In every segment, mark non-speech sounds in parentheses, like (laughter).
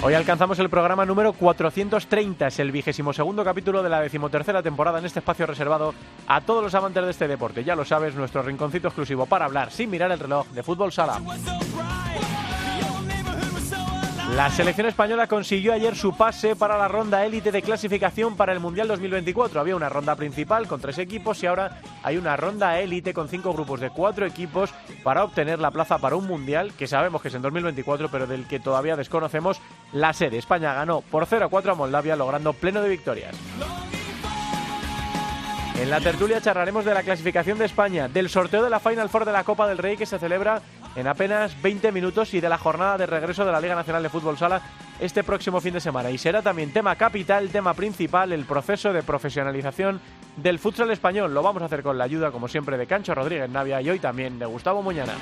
Hoy alcanzamos el programa número 430, es el vigésimo segundo capítulo de la decimotercera temporada en este espacio reservado a todos los amantes de este deporte. Ya lo sabes, nuestro rinconcito exclusivo para hablar sin mirar el reloj de fútbol sala. La selección española consiguió ayer su pase para la ronda élite de clasificación para el Mundial 2024. Había una ronda principal con tres equipos y ahora hay una ronda élite con cinco grupos de cuatro equipos para obtener la plaza para un Mundial que sabemos que es en 2024 pero del que todavía desconocemos la sede. España ganó por 0-4 a Moldavia logrando pleno de victorias. En la tertulia charlaremos de la clasificación de España, del sorteo de la Final Four de la Copa del Rey que se celebra en apenas 20 minutos y de la jornada de regreso de la Liga Nacional de Fútbol Sala este próximo fin de semana. Y será también tema capital, tema principal, el proceso de profesionalización del futsal español. Lo vamos a hacer con la ayuda, como siempre, de Cancho Rodríguez Navia y hoy también de Gustavo Muñana.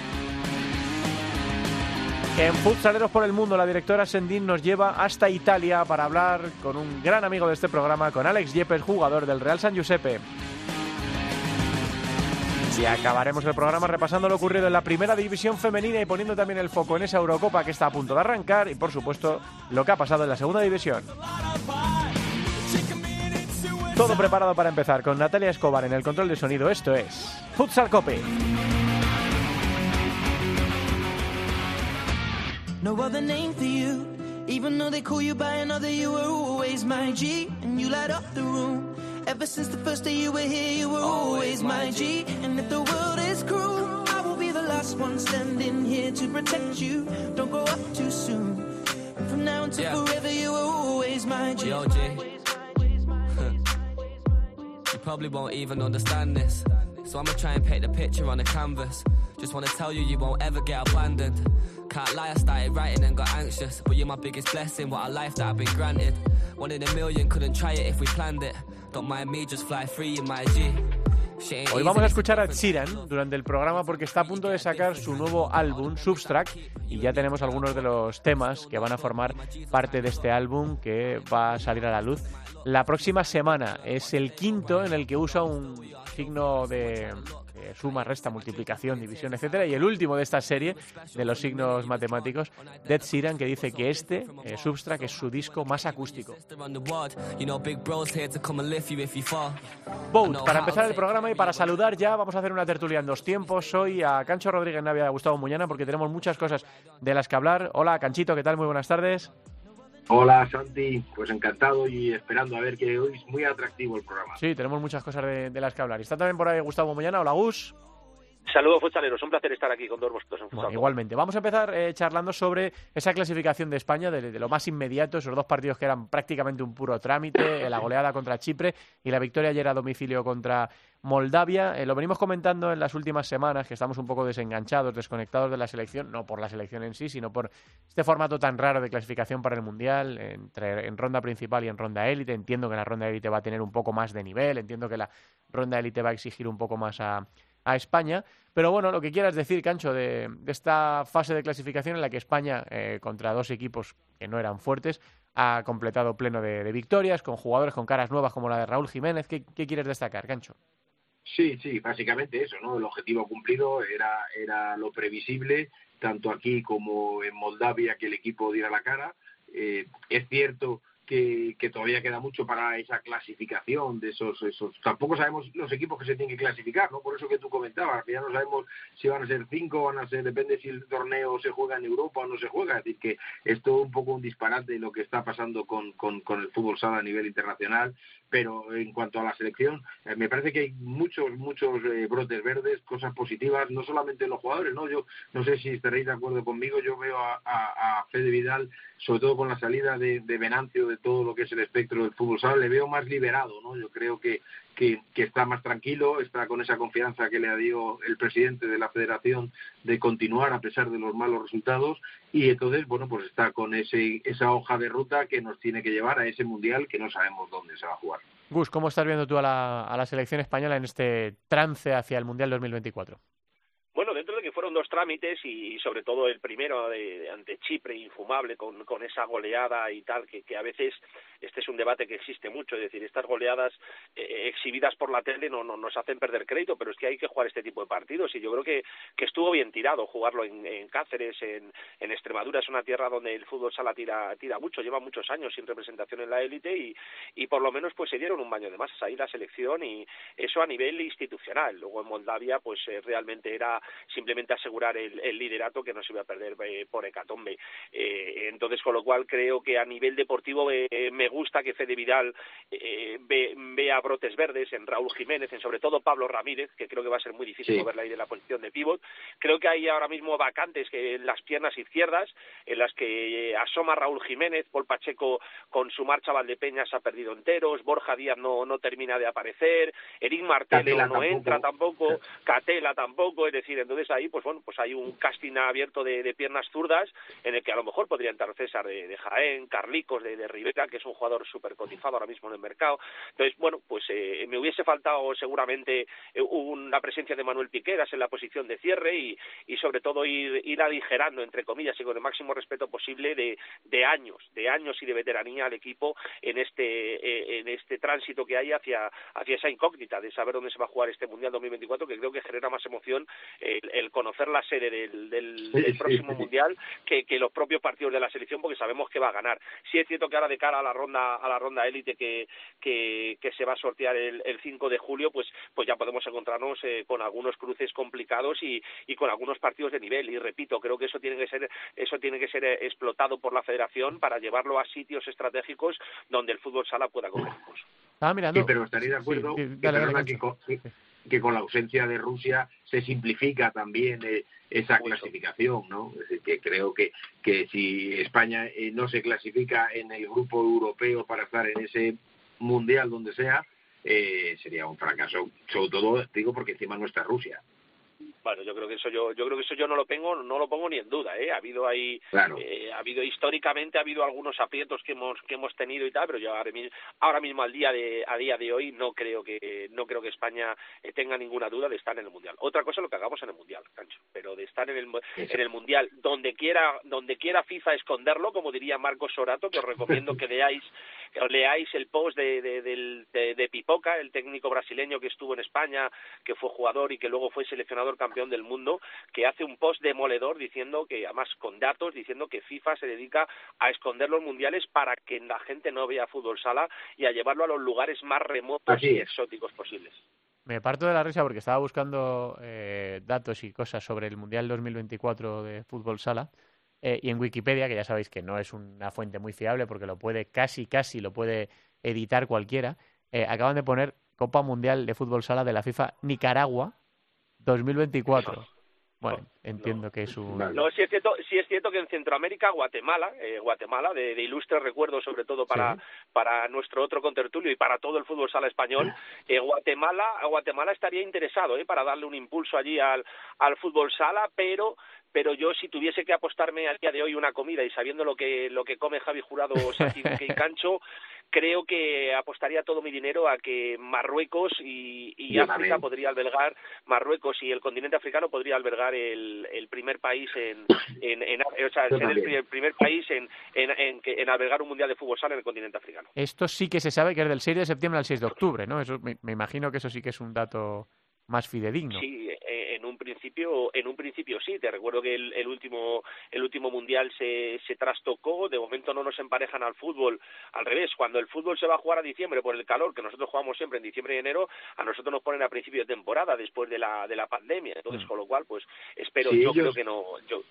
En Futsaleros por el Mundo, la directora Sendín nos lleva hasta Italia para hablar con un gran amigo de este programa, con Alex Yepes, jugador del Real San Giuseppe. Y acabaremos el programa repasando lo ocurrido en la primera división femenina y poniendo también el foco en esa Eurocopa que está a punto de arrancar y por supuesto lo que ha pasado en la segunda división. Todo preparado para empezar con Natalia Escobar en el control de sonido. Esto es Futsal Cope. No other name for you. Even though they call you by another, you were always G. And you light up the room. Ever since the first day you were here, you were always my G. And if the world is cruel, I will be the last one standing here to protect you. Don't grow up too soon. And from now until Yeah. forever, you were always my G. Yo, G. (laughs) you probably won't even understand this. So I'ma try and paint the picture on the canvas. Just wanna tell you, you won't ever get abandoned. Can't lie, I started writing and got anxious. But you're my biggest blessing, what a life that I've been granted. One in a million, couldn't try it if we planned it. Don't mind me, just fly free in my G. Hoy vamos a escuchar a. Sheeran durante el programa porque está a punto de sacar su nuevo álbum, Substract, y ya tenemos algunos de los temas que van a formar parte de este álbum que va a salir a la luz la próxima semana. Es el quinto en el que usa un signo de, de suma, resta, multiplicación, división, etcétera, y el último de esta serie de los signos matemáticos, Dead Sheeran, que dice que este, eh, Substract, es su disco más acústico. Boat, para empezar el programa y para saludar ya, vamos a hacer una tertulia en dos tiempos. Hoy a Cancho Rodríguez Navia y a Gustavo Muñana porque tenemos muchas cosas de las que hablar. Hola, Canchito, ¿qué tal? Muy buenas tardes. Hola Santi, pues encantado y esperando a ver que hoy es muy atractivo el programa. Sí, tenemos muchas cosas de, las que hablar. Está también por ahí Gustavo Muñana. Hola, Gus. Saludos futsaleros, un placer estar aquí con todos vosotros en Bueno, igualmente. Vamos a empezar eh, charlando sobre esa clasificación de España, de, de lo más inmediato, esos dos partidos que eran prácticamente un puro trámite, (laughs) eh, la goleada contra Chipre y la victoria ayer a domicilio contra Moldavia. Eh, lo venimos comentando en las últimas semanas, que estamos un poco desenganchados, desconectados de la selección, no por la selección en sí, sino por este formato tan raro de clasificación para el Mundial, entre, en ronda principal y en ronda élite. Entiendo que la ronda élite va a tener un poco más de nivel, entiendo que la ronda élite va a exigir un poco más a, a España. Pero bueno, lo que quieras decir, Cancho, de, esta fase de clasificación en la que España, eh, contra dos equipos que no eran fuertes, ha completado pleno de, victorias, con jugadores con caras nuevas como la de Raúl Jiménez. ¿Qué, qué quieres destacar, Cancho? Sí, sí, básicamente eso, ¿no? El objetivo cumplido era, era lo previsible, tanto aquí como en Moldavia, que el equipo diera la cara. Eh, es cierto que, que todavía queda mucho para esa clasificación de esos, esos. Tampoco sabemos los equipos que se tienen que clasificar, ¿no? Por eso que tú comentabas, que ya no sabemos si van a ser cinco, van a ser, depende si el torneo se juega en Europa o no se juega. Es decir, que es todo un poco un disparate lo que está pasando con, con, con el fútbol sala a nivel internacional. Pero en cuanto a la selección, eh, me parece que hay muchos, muchos eh, brotes verdes, cosas positivas, no solamente en los jugadores, ¿no? Yo no sé si estaréis de acuerdo conmigo, yo veo a, a, a Fede Vidal, sobre todo con la salida de, de Venancio, de todo lo que es el espectro del fútbol sala, le veo más liberado, ¿no? Yo creo que, que, que, está más tranquilo, está con esa confianza que le dio el presidente de la federación de continuar a pesar de los malos resultados y entonces, bueno, pues está con ese, esa hoja de ruta que nos tiene que llevar a ese mundial que no sabemos dónde se va a jugar. Gus, ¿cómo estás viendo tú a la, a la selección española en este trance hacia el Mundial 2024? Bueno, dentro de que fueron dos trámites y, sobre todo el primero de, ante Chipre, infumable, con, con esa goleada y tal, que, que, a veces este es un debate que existe mucho, es decir, estas goleadas eh, exhibidas por la tele no, no, nos hacen perder crédito, pero es que hay que jugar este tipo de partidos y yo creo que, que estuvo bien tirado jugarlo en, en Cáceres, en, en, Extremadura, es una tierra donde el fútbol sala tira, tira mucho, lleva muchos años sin representación en la élite y, y por lo menos pues se dieron un baño de masas ahí la selección y eso a nivel institucional. Luego en Moldavia pues eh, realmente era simplemente asegurar el, el, liderato que no se iba a perder eh, por hecatombe. Eh, entonces, con lo cual creo que a nivel deportivo eh, me gusta que Fede Vidal eh, ve, vea brotes verdes en Raúl Jiménez, en sobre todo Pablo Ramírez, que creo que va a ser muy difícil sí. moverla ahí de la posición de pívot. Creo que hay ahora mismo vacantes que en las piernas izquierdas, en las que eh, asoma Raúl Jiménez, Paul Pacheco con su marcha Valdepeñas ha perdido enteros, Borja Díaz no, no termina de aparecer, Eric Martelo no tampoco. entra tampoco, Catela tampoco, es decir, entonces ahí pues bueno, pues hay un casting abierto de, de piernas zurdas en el que a lo mejor podría entrar César de, de Jaén, Carlicos de, de Rivera, que es un jugador súper cotizado ahora mismo en el mercado. Entonces, bueno, pues eh, me hubiese faltado seguramente eh, una presencia de Manuel Piqueras en la posición de cierre y, y sobre todo ir, ir aligerando, entre comillas, y con el máximo respeto posible de, de años, de años y de veteranía al equipo en este, eh, en este tránsito que hay hacia, hacia esa incógnita de saber dónde se va a jugar este Mundial 2024, que creo que genera más emoción el, el conocer la sede del, del, del próximo Mundial que, que los propios partidos de la selección, porque sabemos que va a ganar. Sí es cierto que ahora de cara a la ronda a la ronda élite que, que, que, se va a sortear el, el 5 de julio, pues, pues ya podemos encontrarnos eh, con algunos cruces complicados y, y con algunos partidos de nivel. Y repito, creo que eso tiene que ser eso tiene que ser eh, explotado por la Federación para llevarlo a sitios estratégicos donde el fútbol sala pueda coger Ah, mirando. Sí, pero estaría de acuerdo Sí, sí, que, dale, dale, perdona, que, con, que con la ausencia de Rusia se simplifica también eh, esa clasificación, ¿no? Es decir, que creo que, que si España eh, no se clasifica en el grupo europeo para estar en ese mundial donde sea, eh, sería un fracaso. Sobre todo, digo, porque encima no está Rusia. Bueno, yo creo que eso yo, yo creo que eso yo no lo pongo, no lo pongo ni en duda, ¿eh? Ha habido ahí, claro. eh, ha habido históricamente ha habido algunos aprietos que hemos que hemos tenido y tal, pero yo ahora mismo, ahora mismo al día de a día de hoy no creo que no creo que España eh, tenga ninguna duda de estar en el mundial. Otra cosa es lo que hagamos en el mundial, Cancho, pero de estar en el en el mundial donde quiera donde quiera FIFA esconderlo, como diría Marcos Sorato, que os recomiendo que leáis que leáis el post de, de, de, de, de Pipoca, el técnico brasileño que estuvo en España, que fue jugador y que luego fue seleccionador campeón del mundo, que hace un post demoledor diciendo que, además con datos, diciendo que FIFA se dedica a esconder los mundiales para que la gente no vea fútbol sala y a llevarlo a los lugares más remotos Así y exóticos posibles. Me parto de la risa porque estaba buscando eh, datos y cosas sobre el Mundial 2024 de fútbol sala. Eh, y en Wikipedia, que ya sabéis que no es una fuente muy fiable porque lo puede, casi, casi lo puede editar cualquiera, eh, acaban de poner Copa Mundial de Fútbol Sala de la FIFA Nicaragua 2024. Bueno, entiendo que es un... No, sí es cierto, sí es cierto que en Centroamérica, Guatemala, eh, Guatemala, de, de ilustre recuerdo sobre todo para, Sí. para nuestro otro contertulio y para todo el fútbol sala español, eh, Guatemala, Guatemala estaría interesado eh, para darle un impulso allí al, al fútbol sala, pero pero yo si tuviese que apostarme al día de hoy una comida y sabiendo lo que lo que come Javi Jurado, Sati (laughs) Duque y Cancho, creo que apostaría todo mi dinero a que Marruecos y, y África también. podría albergar Marruecos y el continente africano podría albergar el, el primer país en, en, en o sea, ser el, primer país en, en, en, que- en albergar un mundial de fútbol sala en el continente africano. Esto sí que se sabe que es del 6 de septiembre al 6 de octubre, ¿no? Eso, me, me imagino que eso sí que es un dato más fidedigno. Sí, eh, en un principio, en un principio sí. Te recuerdo que el, el último, el último mundial se, se trastocó. De momento no nos emparejan al fútbol. Al revés, cuando el fútbol se va a jugar a diciembre por el calor, que nosotros jugamos siempre en diciembre y enero, a nosotros nos ponen a principio de temporada después de la de la pandemia. Entonces, Mm. con lo cual, pues espero. Sí, yo ellos- creo que no. Yo,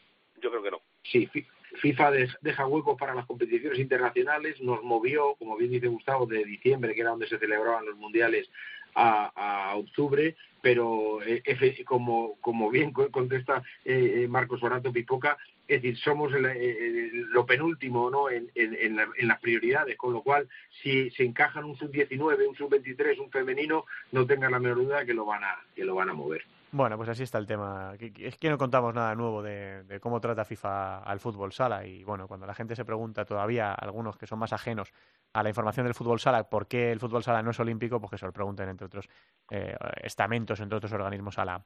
yo creo que no. Sí, Fi- FIFA de- deja huecos para las competiciones internacionales, nos movió, como bien dice Gustavo, de diciembre, que era donde se celebraban los mundiales, a, a octubre, pero eh, efe- como, como bien co- contesta eh, eh, Marcos Orato Pipoca, es decir, somos el- eh, lo penúltimo ¿no? en, en, en la- en las prioridades, con lo cual, si se encajan un sub-19, un sub-23, un femenino, no tengan la menor duda que lo van a, que lo van a mover. Bueno, pues así está el tema. Es que no contamos nada nuevo de, cómo trata FIFA al fútbol sala. Y bueno, cuando la gente se pregunta todavía, algunos que son más ajenos a la información del fútbol sala, por qué el fútbol sala no es olímpico, pues que se lo pregunten entre otros eh, estamentos, entre otros organismos a la,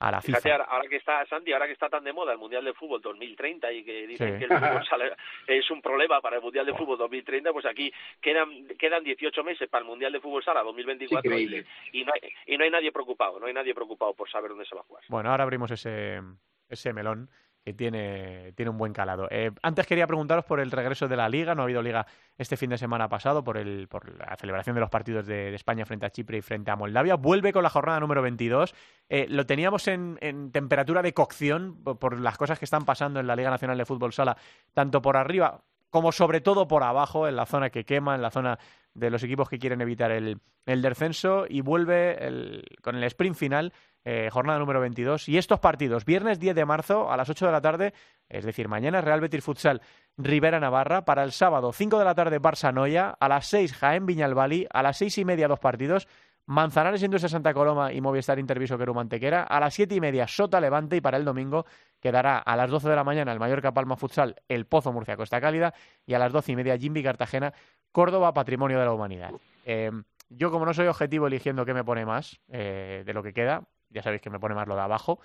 a la FIFA. ahora que está, Santi, ahora que está tan de moda el Mundial de Fútbol 2030 y que dicen que el fútbol (laughs) sala es un problema para el Mundial de Fútbol 2030, pues aquí quedan quedan 18 meses para el Mundial de Fútbol Sala 2024 y, y, no hay, y no hay nadie preocupado, no hay nadie preocupado por saber dónde se va a jugar. Bueno, ahora abrimos ese, ese melón que tiene, tiene un buen calado. Eh, antes quería preguntaros por el regreso de la Liga. No ha habido Liga este fin de semana pasado por, el, por la celebración de los partidos de, España frente a Chipre y frente a Moldavia. Vuelve con la jornada número 22. Eh, lo teníamos en, en, temperatura de cocción por, las cosas que están pasando en la Liga Nacional de Fútbol Sala, tanto por arriba como sobre todo por abajo, en la zona que quema, en la zona de los equipos que quieren evitar el, el descenso. Y vuelve el, con el sprint final eh, jornada número 22. Y estos partidos, viernes 10 de marzo a las 8 de la tarde, es decir, mañana Real Betis Futsal Rivera Navarra, para el sábado 5 de la tarde Barça Noya, a las 6 Jaén Viñalbali, a las 6 y media dos partidos, Manzanares Industria Santa Coloma y Movistar Interviso Queru Mantequera, a las 7 y media Sota Levante. Y para el domingo quedará a las 12 de la mañana el Mallorca Palma Futsal El Pozo Murcia Costa Cálida. Y a las 12 y media Jimby Cartagena Córdoba Patrimonio de la Humanidad. Eh, yo como no soy objetivo eligiendo qué me pone más eh, de lo que queda, ya sabéis que me pone más lo de abajo.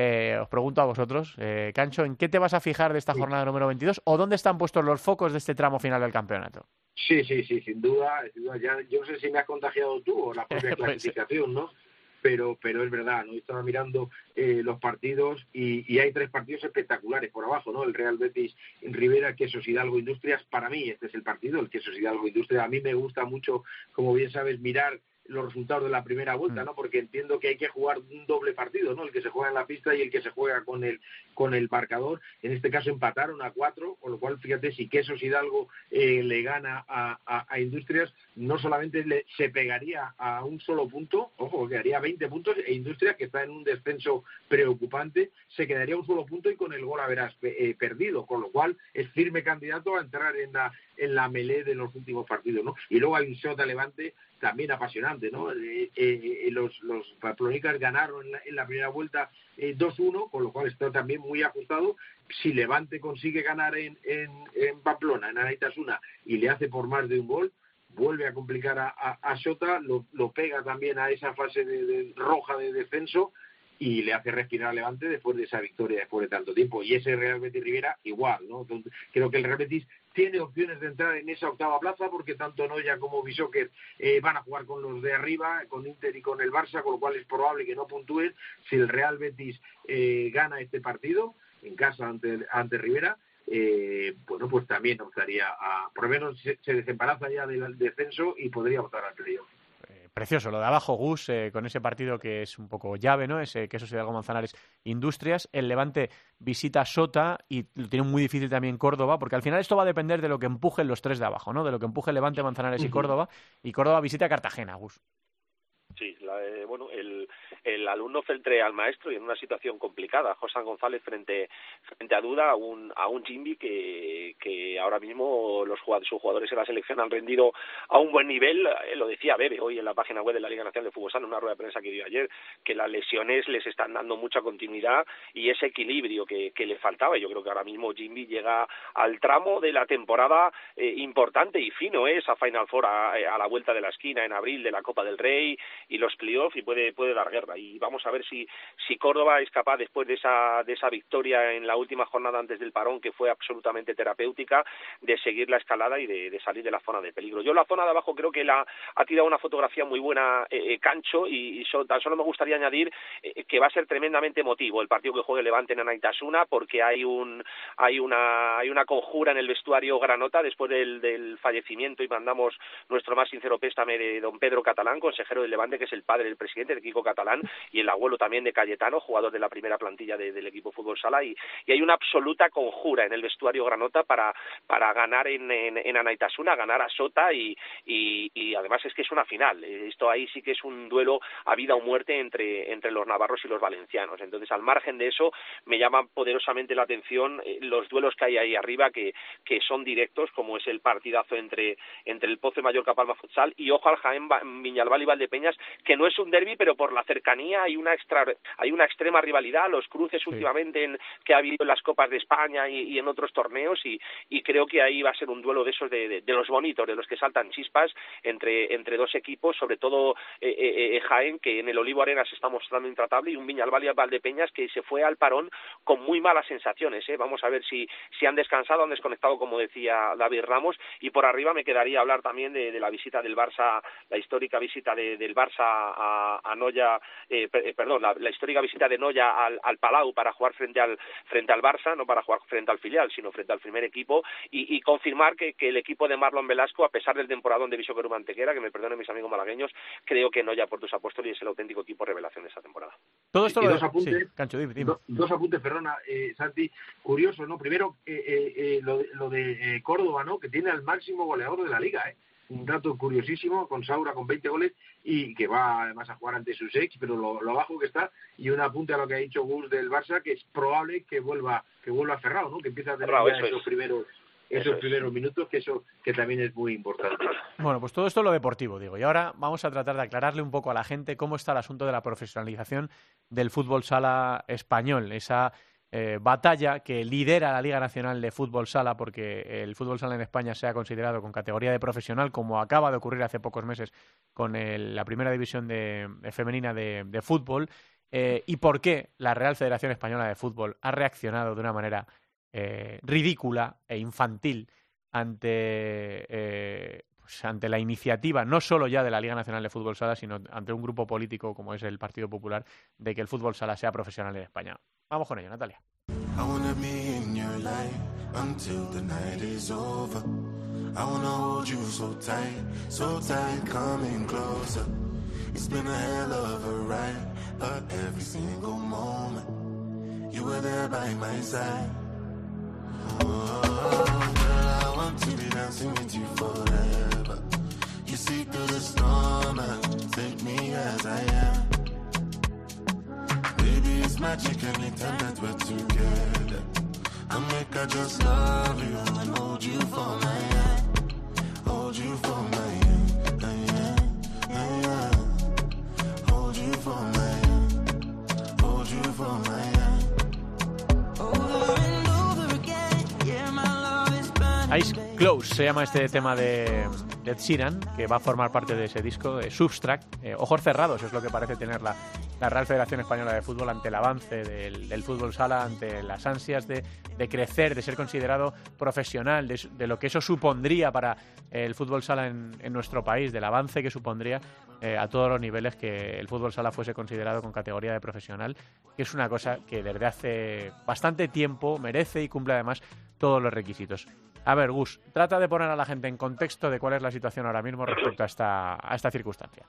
Eh, os pregunto a vosotros, eh, Cancho, ¿en qué te vas a fijar de esta jornada número 22 o dónde están puestos los focos de este tramo final del campeonato? Sí, sí, sí, sin duda. Ya, yo no sé si me has contagiado tú o la propia (laughs) clasificación, ¿no? Pero, pero es verdad, ¿no? Estaba mirando eh, los partidos y, y, hay tres partidos espectaculares por abajo, ¿no? El Real Betis Rivera, Quesos Hidalgo Industrias. Para mí este es el partido, el Quesos Hidalgo Industrias. A mí me gusta mucho, como bien sabes, mirar los resultados de la primera vuelta, mm. ¿no? Porque entiendo que hay que jugar un doble partido, ¿no? El que se juega en la pista y el que se juega con el con el marcador. En este caso empataron a cuatro, con lo cual fíjate si Quesos Hidalgo eh, le gana a, a, Industrias, no solamente le, se pegaría a un solo punto, ojo, quedaría 20 puntos e Industrias que está en un descenso preocupante, se quedaría un solo punto y con el gol a verás eh, perdido, con lo cual es firme candidato a entrar en la en la melé de los últimos partidos, ¿no? Y luego hay un Sota Levante también apasionante, ¿no? Eh, eh, eh los, los Pamplonicas ganaron en la, primera vuelta 2-1, eh, con lo cual está también muy ajustado. Si Levante consigue ganar en, en, en Pamplona, en Anaitasuna, y le hace por más de un gol, vuelve a complicar a, a, Sota, lo, lo, pega también a esa fase de roja de descenso y le hace respirar a Levante después de esa victoria después de tanto tiempo. Y ese Real Betis Rivera igual, ¿no? creo que el Real Betis tiene opciones de entrar en esa octava plaza porque tanto Noya como Bishoker eh, van a jugar con los de arriba, con Inter y con el Barça, con lo cual es probable que no puntúen si el Real Betis eh, gana este partido en casa ante, ante Rivera. Eh, bueno, pues también optaría a, por lo menos se, se desembaraza ya del descenso y podría optar al playoff. Precioso, lo de abajo, Gus, eh, con ese partido que es un poco llave, ¿no? Ese queso algo Manzanares Industrias. El Levante visita Sota y lo tiene muy difícil también Córdoba, porque al final esto va a depender de lo que empujen los tres de abajo, ¿no? De lo que empuje Levante, Manzanares y Córdoba. Y Córdoba visita Cartagena, Gus. Sí, eh, bueno, el, el alumno frente al maestro y en una situación complicada. José González frente, frente a Duda, a un, a un Jimby que, que ahora mismo los sus jugadores en la selección han rendido a un buen nivel. Eh, lo decía Bebe hoy en la página web de la Liga Nacional de Fútbol en una rueda de prensa que dio ayer, que las lesiones les están dando mucha continuidad y ese equilibrio que, que le faltaba. Yo creo que ahora mismo Jimby llega al tramo de la temporada eh, importante y fino, es a Final Four a, la vuelta de la esquina en abril de la Copa del Rey y los playoffs y puede, puede dar guerra. Y vamos a ver si, si Córdoba es capaz, después de esa, de esa victoria en la última jornada antes del parón, que fue absolutamente terapéutica, de seguir la escalada y de, salir de la zona de peligro. Yo la zona de abajo creo que la, ha tirado una fotografía muy buena eh, eh Cancho y, tan solo me gustaría añadir eh, que va a ser tremendamente emotivo el partido que juegue Levante en Anaitasuna porque hay un hay una hay una conjura en el vestuario Granota después del, del fallecimiento y mandamos nuestro más sincero pésame de don Pedro Catalán, consejero del Levante, que es el padre del presidente del Kiko Catalán y el abuelo también de Cayetano, jugador de la primera plantilla del equipo Fútbol Sala, y, hay una absoluta conjura en el vestuario Granota para, para ganar en, Anaitasuna, ganar a Sota y, y, además es que es una final. Esto ahí sí que es un duelo a vida o muerte entre, entre los navarros y los valencianos. Entonces, al margen de eso, me llaman poderosamente la atención eh, los duelos que hay ahí arriba que, que son directos, como es el partidazo entre, entre el Pozo y Mallorca Palma Futsal y ojo al Jaén Viñalbal y Valdepeñas, que no es un derby, pero por la cercanía hay una extra, hay una extrema rivalidad, los cruces últimamente en, que ha habido en las Copas de España y, en otros torneos y, y, creo que ahí va a ser un duelo de esos de, de, los bonitos, de los que saltan chispas entre, entre dos equipos, sobre todo eh, eh, eh, Jaén, que en el Olivo Arena se está mostrando intratable, y un Viñalbal Valdepeñas que se fue al parón con muy malas sensaciones. ¿eh? Vamos a ver si, si han descansado, han desconectado, como decía David Ramos, y por arriba me quedaría hablar también de, de la visita del Barça, la histórica visita de, del Barça a, a Noya, eh, perdón, la, la, histórica visita de Noya al, al Palau para jugar frente al, frente al Barça, no para jugar frente al filial, sino frente al primer equipo, y, y confirmar que, que, el equipo de Marlon Velasco, a pesar del temporadón de Viso Mantequera, que me perdonen mis amigos malagueños, creo que Noya por tus apóstoles es el auténtico equipo revelación de esta temporada. Todo esto y lo dos apuntes, sí, Cancho, dime, dime. Do, dos apuntes, perdona, eh, Santi, curioso, ¿no? Primero, eh, eh, eh lo, lo, de eh, Córdoba, ¿no? Que tiene al máximo goleador de la liga, ¿eh? Un dato curiosísimo, con Saura con 20 goles y que va además a jugar ante sus ex, pero lo, lo bajo que está. Y un apunte a lo que ha dicho Gus del Barça, que es probable que vuelva que vuelva cerrado, ¿no? Que empiece a tener eso esos es. primeros esos Eso es. primeros minutos, que eso que también es muy importante. (coughs) Bueno, pues todo esto es lo deportivo, digo. Y ahora vamos a tratar de aclararle un poco a la gente cómo está el asunto de la profesionalización del fútbol sala español, esa eh, batalla que lidera la Liga Nacional de Fútbol Sala, porque el fútbol sala en España se ha considerado con categoría de profesional, como acaba de ocurrir hace pocos meses con la primera división de, de femenina de, de fútbol, eh, y por qué la Real Federación Española de Fútbol ha reaccionado de una manera eh, ridícula e infantil ante, eh, pues ante la iniciativa no solo ya de la Liga Nacional de Fútbol Sala, sino ante un grupo político como es el Partido Popular de que el fútbol sala sea profesional en España. Vamos con ello, Natalia. I wanna be in your life until the night is over. I wanna hold you so tight, so tight, coming closer. It's been a hell of a ride, but every single moment you were there by my side. Oh, girl, I want to be dancing with you forever. You see through the storm and take me as I am. It's magic anytime that we're together. I make I just love you and hold you for my hand. Hold you for my hand. Uh, yeah, uh, yeah. Hold you for my hand. Hold you for my hand. Over and over again, yeah, my love is burning. Ice Close se llama este tema de Ed Sheeran, que va a formar parte de ese disco, de Substract. Eh, ojos cerrados es lo que parece tener la, la Real Federación Española de Fútbol ante el avance del, fútbol sala, ante las ansias de, de crecer, de ser considerado profesional, de, de, lo que eso supondría para el fútbol sala en, en nuestro país, del avance que supondría eh, a todos los niveles que el fútbol sala fuese considerado con categoría de profesional, que es una cosa que desde hace bastante tiempo merece y cumple además todos los requisitos. A ver, Gus, trata de poner a la gente en contexto de cuál es la situación ahora mismo respecto a esta, a esta circunstancia.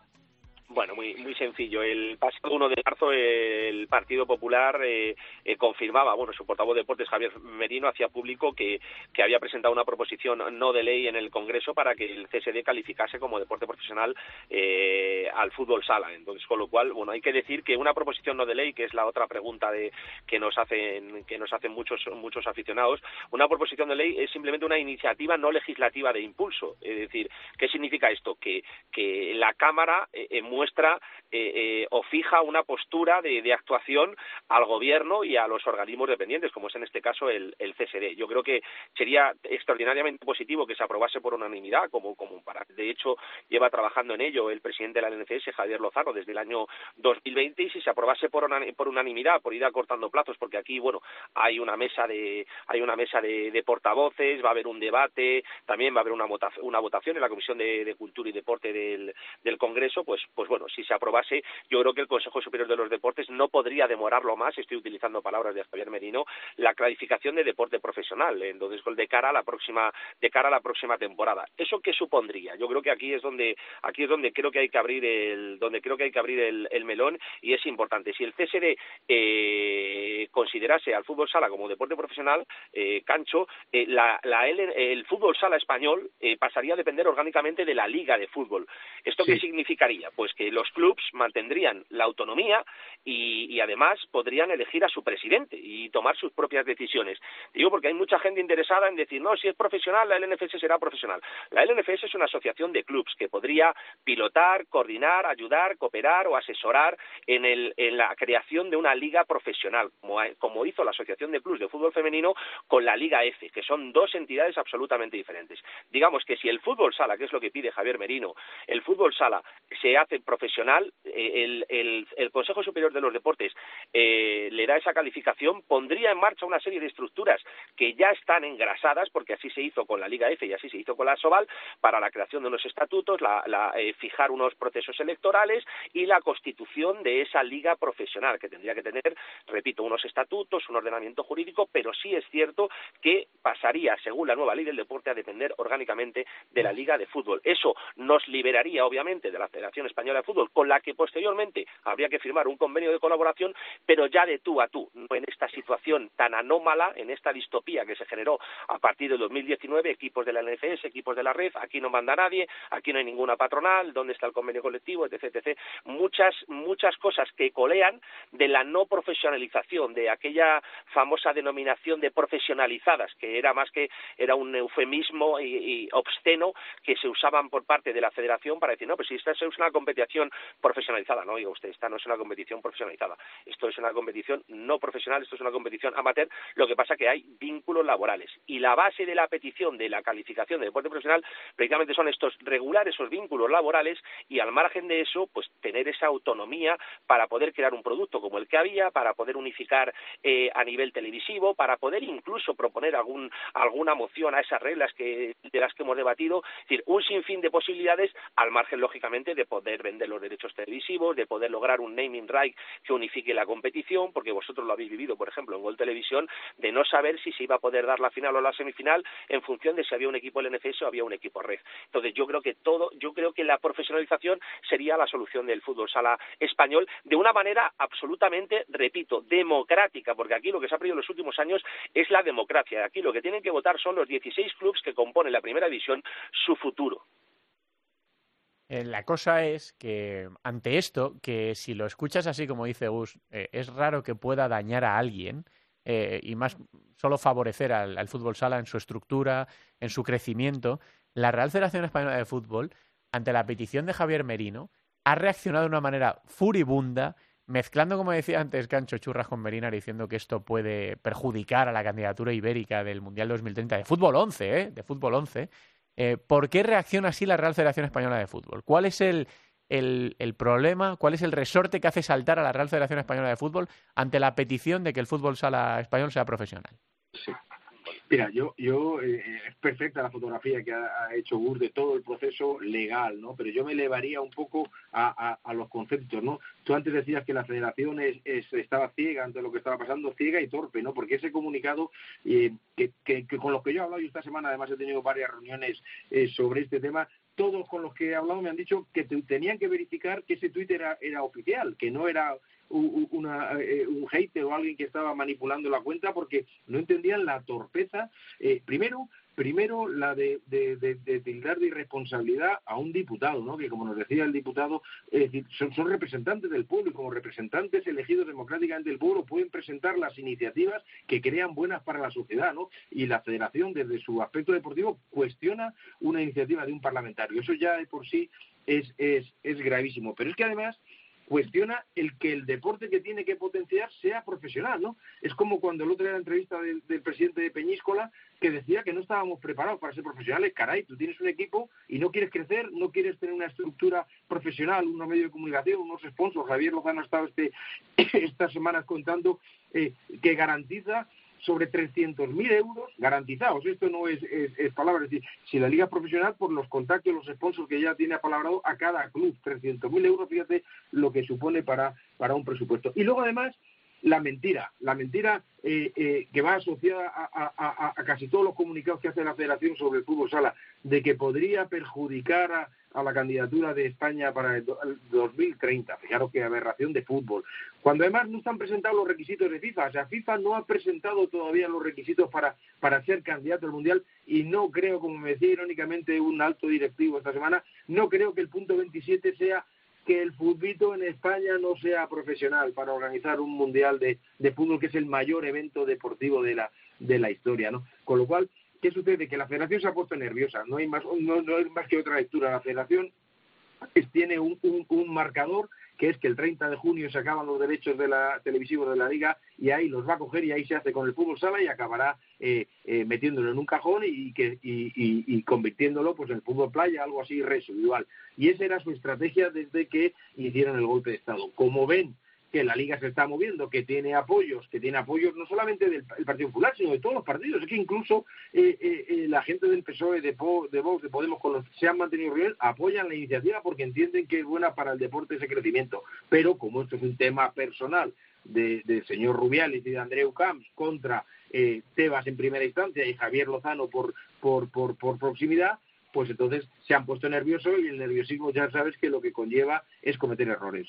Bueno, muy muy sencillo. El pasado 1 de marzo el Partido Popular eh, eh, confirmaba, bueno, su portavoz de deportes Javier Merino hacía público que, que había presentado una proposición no de ley en el Congreso para que el CSD calificase como deporte profesional eh, al fútbol sala. Entonces, con lo cual, bueno, hay que decir que una proposición no de ley, que es la otra pregunta de que nos hacen que nos hacen muchos muchos aficionados, una proposición de ley es simplemente una iniciativa no legislativa de impulso. Es decir, ¿qué significa esto? Que que la Cámara eh, muestra eh, eh, o fija una postura de, de, actuación al gobierno y a los organismos dependientes, como es en este caso el, el, CSD. Yo creo que sería extraordinariamente positivo que se aprobase por unanimidad, como, como para, de hecho lleva trabajando en ello el presidente de la NFS, Javier Lozano, desde el año 2020, y si se aprobase por, por unanimidad, por ir acortando plazos, porque aquí, bueno, hay una mesa de, hay una mesa de, de portavoces, va a haber un debate, también va a haber una, vota, una votación en la Comisión de, de Cultura y Deporte del, del Congreso, pues, pues bueno, si se aprobase, yo creo que el Consejo Superior de los Deportes no podría demorarlo más, estoy utilizando palabras de Javier Merino, la clasificación de deporte profesional, entonces de cara a la próxima, de cara a la próxima temporada. ¿Eso qué supondría? Yo creo que aquí es donde, aquí es donde creo que hay que abrir el, donde creo que hay que abrir el, el melón y es importante. Si el CSD eh, considerase al fútbol sala como deporte profesional, eh, Cancho, eh, la, la L, el fútbol sala español eh, pasaría a depender orgánicamente de la Liga de Fútbol. ¿Esto sí. qué significaría? Pues que los clubs mantendrían la autonomía y, y, además podrían elegir a su presidente y tomar sus propias decisiones. Digo porque hay mucha gente interesada en decir, no, si es profesional, la LNFS será profesional. La LNFS es una asociación de clubs que podría pilotar, coordinar, ayudar, cooperar o asesorar en, el, en la creación de una liga profesional, como, como hizo la Asociación de Clubs de Fútbol Femenino con la Liga F, que son dos entidades absolutamente diferentes. Digamos que si el fútbol sala, que es lo que pide Javier Merino, el fútbol sala se hace profesional, eh, el, el, el Consejo Superior de los Deportes eh, le da esa calificación, pondría en marcha una serie de estructuras que ya están engrasadas, porque así se hizo con la Liga F y así se hizo con la Soval, para la creación de unos estatutos, la, la, eh, fijar unos procesos electorales y la constitución de esa liga profesional, que tendría que tener, repito, unos estatutos, un ordenamiento jurídico, pero sí es cierto que pasaría, según la nueva ley del deporte, a depender orgánicamente de la Liga de Fútbol. Eso nos liberaría, obviamente, de la Federación Española Fútbol, con la que posteriormente habría que firmar un convenio de colaboración, pero ya de tú a tú, en esta situación tan anómala, en esta distopía que se generó a partir de 2019, equipos de la NFS, equipos de la red, aquí no manda nadie, aquí no hay ninguna patronal, dónde está el convenio colectivo, etc, etc. Muchas, muchas cosas que colean de la no profesionalización, de aquella famosa denominación de profesionalizadas, que era más que era un eufemismo y, obsceno que se usaban por parte de la federación para decir, no, pues si esta es una profesionalizada, no, oiga usted, esta no es una competición profesionalizada, esto es una competición no profesional, esto es una competición amateur, lo que pasa que hay vínculos laborales. Y la base de la petición de la calificación de deporte profesional precisamente son estos regular esos vínculos laborales y al margen de eso, pues tener esa autonomía para poder crear un producto como el que había, para poder unificar eh, a nivel televisivo, para poder incluso proponer algún, alguna moción a esas reglas que, de las que hemos debatido, es decir, un sinfín de posibilidades al margen, lógicamente, de poder vender los derechos televisivos, de poder lograr un naming right que unifique la competición, porque vosotros lo habéis vivido, por ejemplo, en Gol Televisión, de no saber si se iba a poder dar la final o la semifinal en función de si había un equipo del NFS o había un equipo red. Entonces, yo creo que todo, yo creo que la profesionalización sería la solución del fútbol sala español de una manera absolutamente, repito, democrática, porque aquí lo que se ha perdido en los últimos años es la democracia. Aquí lo que tienen que votar son los 16 clubes que componen la primera división su futuro. Eh, la cosa es que ante esto, que si lo escuchas así como dice Gus, eh, es raro que pueda dañar a alguien eh, y más solo favorecer al, fútbol sala en su estructura, en su crecimiento. La Real Federación Española de Fútbol, ante la petición de Javier Merino, ha reaccionado de una manera furibunda, mezclando, como decía antes, Cancho Churras con Merina, diciendo que esto puede perjudicar a la candidatura ibérica del Mundial 2030 de fútbol 11, ¿eh? de fútbol 11. Eh, ¿Por qué reacciona así la Real Federación Española de Fútbol? ¿Cuál es el, el, el, problema? ¿Cuál es el resorte que hace saltar a la Real Federación Española de Fútbol ante la petición de que el fútbol sala español sea profesional? Sí. Mira, yo, yo eh, es perfecta la fotografía que ha, hecho Gur de todo el proceso legal, ¿no? Pero yo me elevaría un poco a, a, los conceptos, ¿no? Tú antes decías que la Federación es, es, estaba ciega ante lo que estaba pasando, ciega y torpe, ¿no? Porque ese comunicado eh, que, que, que, con los que yo he hablado y esta semana además he tenido varias reuniones eh, sobre este tema, todos con los que he hablado me han dicho que te, tenían que verificar que ese tuit era, era oficial, que no era una, eh, un hater o alguien que estaba manipulando la cuenta porque no entendían la torpeza. Eh, primero, primero la de, de, de, de, tildar de irresponsabilidad a un diputado, ¿no? que como nos decía el diputado, son, son, representantes del pueblo y como representantes elegidos democráticamente del pueblo pueden presentar las iniciativas que crean buenas para la sociedad. ¿no? Y la federación, desde su aspecto deportivo, cuestiona una iniciativa de un parlamentario. Eso ya de por sí es, es, es gravísimo. Pero es que además cuestiona el que el deporte que tiene que potenciar sea profesional, ¿no? Es como cuando el otro día la entrevista del, presidente de Peñíscola que decía que no estábamos preparados para ser profesionales. Caray, tú tienes un equipo y no quieres crecer, no quieres tener una estructura profesional, unos medios de comunicación, unos sponsors. Javier Lozano ha estado este, (coughs) estas semanas contando eh, que garantiza sobre 300.000 euros garantizados. Esto no es, es, palabra. Es decir, si la liga profesional, por los contactos, los sponsors que ya tiene apalabrado a cada club, 300.000 euros, fíjate lo que supone para, para un presupuesto. Y luego, además, la mentira, la mentira eh, eh, que va asociada a, casi todos los comunicados que hace la Federación sobre el fútbol sala, de que podría perjudicar a, la candidatura de España para el, el 2030. Fijaros qué aberración de fútbol. Cuando además no están presentados los requisitos de FIFA, o sea, FIFA no ha presentado todavía los requisitos para, para ser candidato al Mundial y no creo, como me decía irónicamente un alto directivo esta semana, no creo que el punto 27 sea que el fútbol en España no sea profesional para organizar un mundial de, de fútbol que es el mayor evento deportivo de la, de la historia, ¿no? Con lo cual, ¿qué sucede? Que la federación se ha puesto nerviosa, no hay más, no, no hay más que otra lectura. La federación tiene un, un, un marcador que es que el 30 de junio se acaban los derechos de la televisivos de la liga y ahí los va a coger y ahí se hace con el fútbol sala y acabará eh, eh, metiéndolo en un cajón y, que, y, y- y convirtiéndolo pues en el fútbol playa, algo así residual. Y esa era su estrategia desde que hicieron el golpe de Estado. Como ven que la liga se está moviendo, que tiene apoyos, que tiene apoyos no solamente del el Partido Popular, sino de todos los partidos. Es que incluso eh, eh, eh, la gente del PSOE, de, Po- de Vox, de Podemos, con los que se han mantenido real, apoyan la iniciativa porque entienden que es buena para el deporte ese crecimiento. Pero como esto es un tema personal de- del señor Rubiales y de Andreu Camps contra eh, Tebas en primera instancia y Javier Lozano por, por, por, por proximidad, pues entonces se han puesto nerviosos y el nerviosismo ya sabes que lo que conlleva es cometer errores.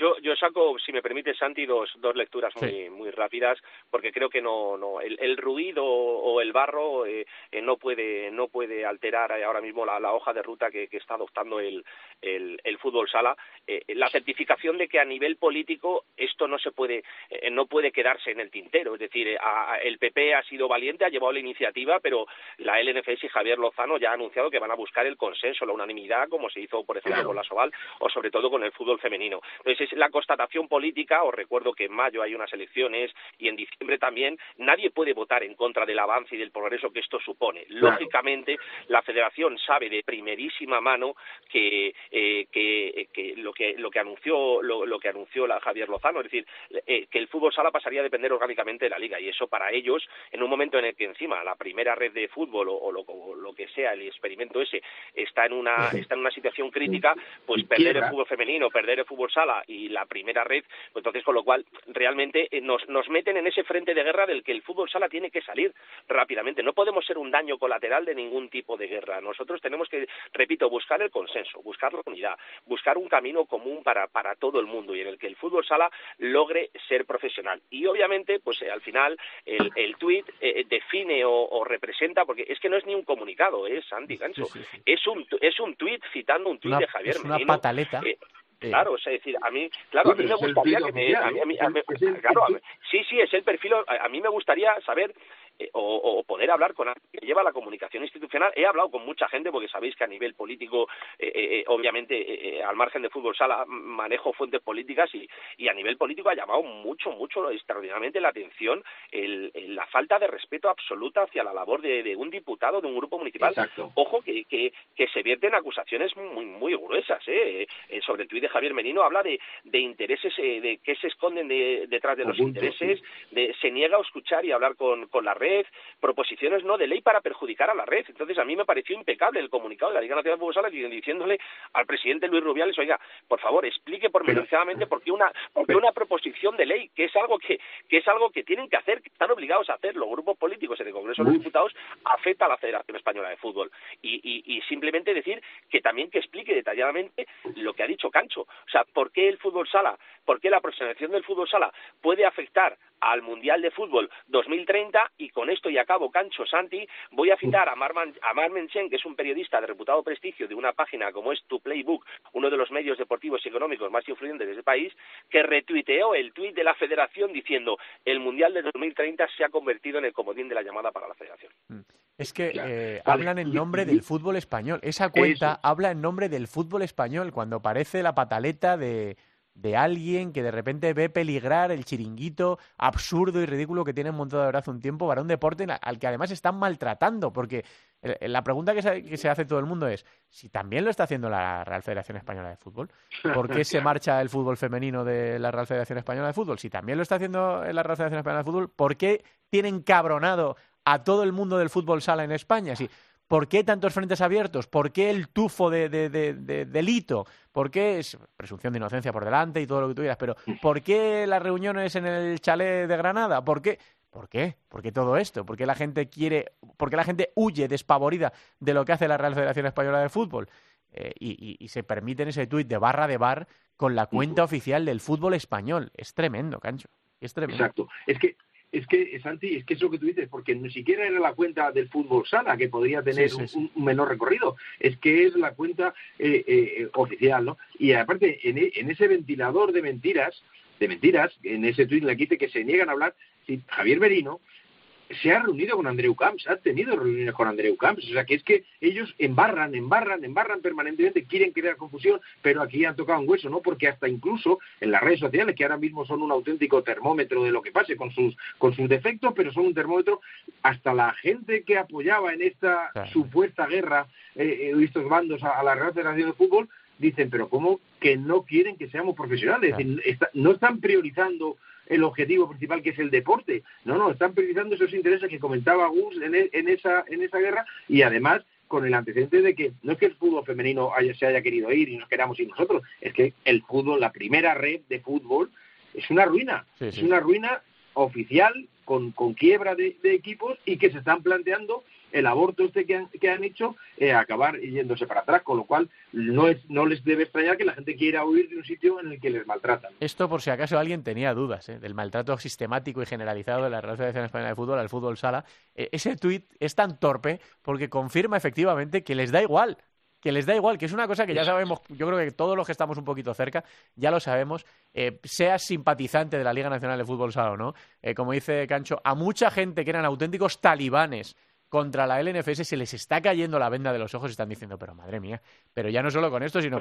Yo, yo saco, si me permite, Santi, dos, dos lecturas muy, Sí. muy rápidas, porque creo que no, no el, el ruido o el barro eh, eh, no puede no puede alterar ahora mismo la, la hoja de ruta que, que está adoptando el, el, el fútbol sala. Eh, la certificación de que a nivel político esto no se puede eh, no puede quedarse en el tintero, es decir, a- a- el PP ha sido valiente, ha llevado la iniciativa, pero la LNFS y Javier Lozano ya ha anunciado que van a buscar el consenso, la unanimidad, como se hizo, por ejemplo, Claro. con la Soval o sobre todo con el fútbol femenino. Entonces, es la constatación política, os recuerdo que en mayo hay unas elecciones y en diciembre también, nadie puede votar en contra del avance y del progreso que esto supone. Lógicamente, la federación sabe de primerísima mano que, eh, que, que lo que lo que anunció lo, lo que anunció la Javier Lozano, es decir, eh, que el fútbol sala pasaría a depender orgánicamente de la liga. Y eso para ellos, en un momento en el que encima la primera red de fútbol o, o lo, o lo que sea, el experimento ese, está en una está en una situación crítica, pues perder el fútbol femenino, perder el fútbol sala y la primera red, pues entonces con lo cual realmente eh, nos, nos meten en ese frente de guerra del que el fútbol sala tiene que salir rápidamente. No podemos ser un daño colateral de ningún tipo de guerra. Nosotros tenemos que, repito, buscar el consenso, buscar la unidad, buscar un camino común para, para todo el mundo y en el que el fútbol sala logre ser profesional. Y obviamente, pues eh, al final el, el tuit eh, define o, o representa, porque es que no es ni un comunicado, es Santi Gancho. Sí, sí, sí. Es un es un tuit citando un tuit de Javier es una Merino. pataleta. Claro, es decir, a mí, claro, Sí, a mí me gustaría que me, a mí, a mí- a mí- claro, sí, sí, es el perfil, a, mí me gustaría saber o, o poder hablar con alguien que lleva la comunicación institucional. He hablado con mucha gente porque sabéis que a nivel político, eh, eh, obviamente, eh, eh, al margen de fútbol sala, manejo fuentes políticas y, y a nivel político ha llamado mucho, mucho, extraordinariamente la atención el- el- la falta de respeto absoluta hacia la labor de, de un diputado de un grupo municipal Exacto. ojo que, que, que se vierten acusaciones muy muy gruesas ¿eh? Eh, sobre el tuit de Javier Menino habla de, de intereses eh, de que se esconden de- detrás de los intereses de, se niega a escuchar y hablar con, con la red proposiciones no de ley para perjudicar a la red. Entonces a mí me pareció impecable el comunicado de la Liga Nacional de Fútbol Sala diciéndole al presidente Luis Rubiales oiga por favor explique pormenorizadamente por qué una por qué pero- una proposición de ley que es algo que que es algo que tienen que hacer que están obligados a hacer los grupos políticos en el Congreso de los. Diputados afecta a la Federación Española de Fútbol y, y, y simplemente decir que también que explique detalladamente lo que ha dicho Cancho, o sea, por qué el fútbol sala, por qué la profesionalización del fútbol sala puede afectar al Mundial de Fútbol 2030 y con esto y acabo Cancho Santi, voy a citar a Marman, a Marmen Chen, que es un periodista de reputado prestigio de una página como es Tu Playbook, uno de los medios deportivos y económicos más influyentes de ese país, que retuiteó el tuit de la federación diciendo el Mundial de 2030 se ha convertido en el comodín de la llamada para la federación. Es que Claro. eh, Vale, hablan en nombre del fútbol español. Esa cuenta Eso. habla en nombre del fútbol español cuando parece la pataleta de, de alguien que de repente ve peligrar el chiringuito absurdo y ridículo que tienen montado ahora hace un tiempo para un deporte al que además están maltratando. Porque la pregunta que se, que se hace todo el mundo es, si también lo está haciendo la Real Federación Española de Fútbol, ¿por qué se marcha el fútbol femenino de la Real Federación Española de Fútbol? Si también lo está haciendo la Real Federación Española de Fútbol, ¿por qué tienen cabronado a todo el mundo del fútbol sala en España? ¿Por qué tantos frentes abiertos? ¿Por qué el tufo de, de- de- de delito? ¿Por qué es presunción de inocencia por delante y todo lo que tú quieras? Pero ¿por qué las reuniones en el chalet de Granada? ¿Por qué? ¿Por qué? ¿Por qué todo esto? ¿Por qué la gente quiere, por qué la gente huye despavorida de lo que hace la Real Federación Española de Fútbol? Eh, y, y- y se permiten ese tuit de barra de bar con la cuenta oficial del fútbol español. Es tremendo, Cancho. Es tremendo. Exacto. Es que es que, Santi, es que es lo que tú dices, porque ni siquiera era la cuenta del fútbol sala, que podría tener Sí, sí, sí. Un, un menor recorrido, es que es la cuenta eh, eh, oficial, ¿no? Y aparte, en, e- en ese ventilador de mentiras, de mentiras, en ese tuit le quite que se niegan a hablar, si Javier Merino se ha reunido con Andreu Camps, ha tenido reuniones con Andreu Camps, o sea que es que ellos embarran, embarran, embarran permanentemente, quieren crear confusión, pero aquí han tocado un hueso, ¿no? Porque hasta incluso en las redes sociales, que ahora mismo son un auténtico termómetro de lo que pase con sus, con sus defectos, pero son un termómetro, hasta la gente que apoyaba en esta Claro. supuesta guerra, eh, eh, estos bandos a, a la Real Federación de Fútbol, dicen, pero ¿cómo que no quieren que seamos profesionales? Claro. No están priorizando el objetivo principal que es el deporte. No, no, están priorizando esos intereses que comentaba Gus en, e- en esa, en esa guerra y además con el antecedente de que no es que el fútbol femenino haya- se haya querido ir y nos queramos ir nosotros, es que el fútbol, la primera red de fútbol, es una ruina. Sí, es una ruina oficial con, con quiebra de, de equipos y que se están planteando el aborto este que han, que han hecho eh, acabar yéndose para atrás, con lo cual no, es, no les debe extrañar que la gente quiera huir de un sitio en el que les maltratan. Esto por si acaso alguien tenía dudas ¿eh? del maltrato sistemático y generalizado de la Real Federación Española de Fútbol al fútbol sala. Eh, ese tuit es tan torpe porque confirma efectivamente que les da igual. Que les da igual, que es una cosa que ya sabemos, yo creo que todos los que estamos un poquito cerca ya lo sabemos, eh, seas simpatizante de la Liga Nacional de Fútbol Sala o no, eh, como dice Cancho, a mucha gente que eran auténticos talibanes contra la LNFS se les está cayendo la venda de los ojos y están diciendo, pero madre mía, pero ya no solo con esto, sino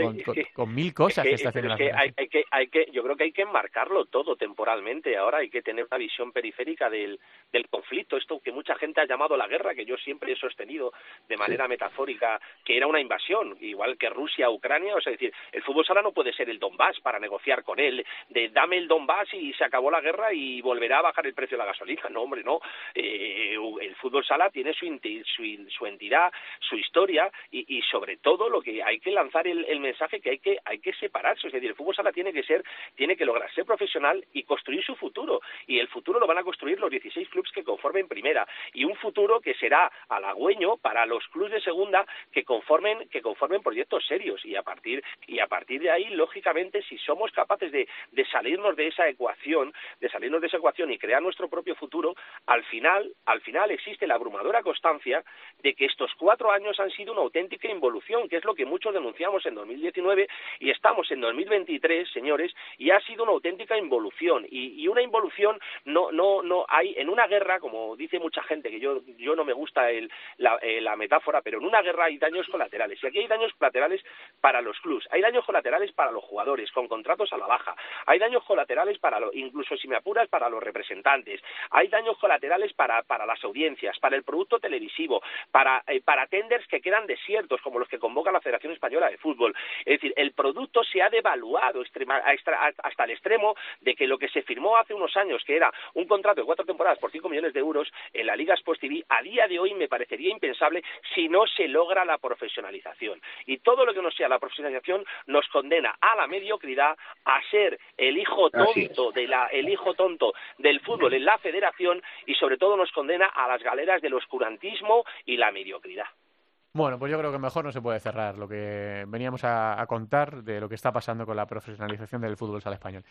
con, mil cosas Es que, está haciendo la es que hay, Federación. hay que hay que yo creo que hay que enmarcarlo todo temporalmente. Ahora hay que tener una visión periférica del, del conflicto esto que mucha gente ha llamado la guerra que yo siempre he sostenido de manera metafórica que era una invasión igual que Rusia Ucrania. O sea es decir el fútbol sala no puede ser el Donbass para negociar con él de dame el Donbass y se acabó la guerra y volverá a bajar el precio de la gasolina (laughs) no hombre no. Eh, el fútbol sala tiene su, su entidad su historia y, y sobre todo lo que hay que lanzar el, el mensaje que hay que hay que separarse. Es decir el fútbol sala tiene que ser tiene que lograr ser profesional y construir su futuro. Y el futuro lo van a construir los 16 clubes que conformen primera. Y un futuro que será halagüeño para los clubes de segunda que conformen que conformen proyectos serios. Y a partir y a partir de ahí lógicamente si somos capaces de, de salirnos de esa ecuación de salirnos de esa ecuación y crear nuestro propio futuro al final al final existe la abrumadora constancia de que estos cuatro años han sido una auténtica involución, que es lo que muchos denunciamos en 2019 y estamos en 2023, señores, y ha sido una auténtica involución. Y, una involución no no no hay en una guerra, como dice mucha gente que yo yo no me gusta el, la, eh, la metáfora, pero en una guerra hay daños colaterales. Y aquí hay daños colaterales para los clubs, hay daños colaterales para los jugadores con contratos a la baja, hay daños colaterales para lo, incluso si me apuras para los representantes, hay daños colaterales para para las audiencias, para el producto televisivo, para eh, para tenders que quedan desiertos como los que convoca la Federación Española de Fútbol. Es decir, el producto se ha devaluado extrema- extra- hasta el extremo de que lo que se firmó hace unos años, que era un contrato de cuatro temporadas por cinco millones de euros en la Liga Sports TV, a día de hoy me parecería impensable si no se logra la profesionalización. Y todo lo que no sea la profesionalización nos condena a la mediocridad, a ser el hijo tonto de la, el hijo tonto del fútbol en la federación y sobre todo nos condena a las galeras del oscurantismo y la mediocridad. Bueno, pues yo creo que mejor no se puede cerrar lo que veníamos a, contar de lo que está pasando con la profesionalización del fútbol sala español.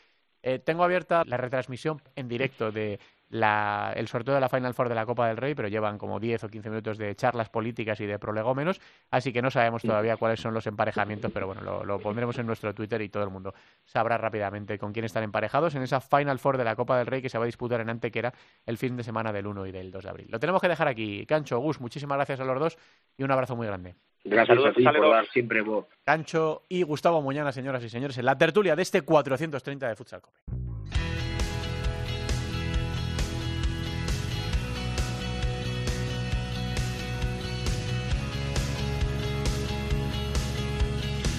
Eh, tengo abierta la retransmisión en directo de la- el sorteo de la Final Four de la Copa del Rey, pero llevan como 10 o 15 minutos de charlas políticas y de prolegómenos, así que no sabemos todavía cuáles son los emparejamientos, pero bueno, lo, lo pondremos en nuestro Twitter y todo el mundo sabrá rápidamente con quién están emparejados en esa Final Four de la Copa del Rey que se va a disputar en Antequera el fin de semana del 1 y del 2 de abril. Lo tenemos que dejar aquí. Cancho, Gus, muchísimas gracias a los dos y un abrazo muy grande. Gracias Saludos, a ti por dar siempre voz. Cancho y Gustavo Muñana, señoras y señores, en la tertulia de este 430 de Futsal Cope.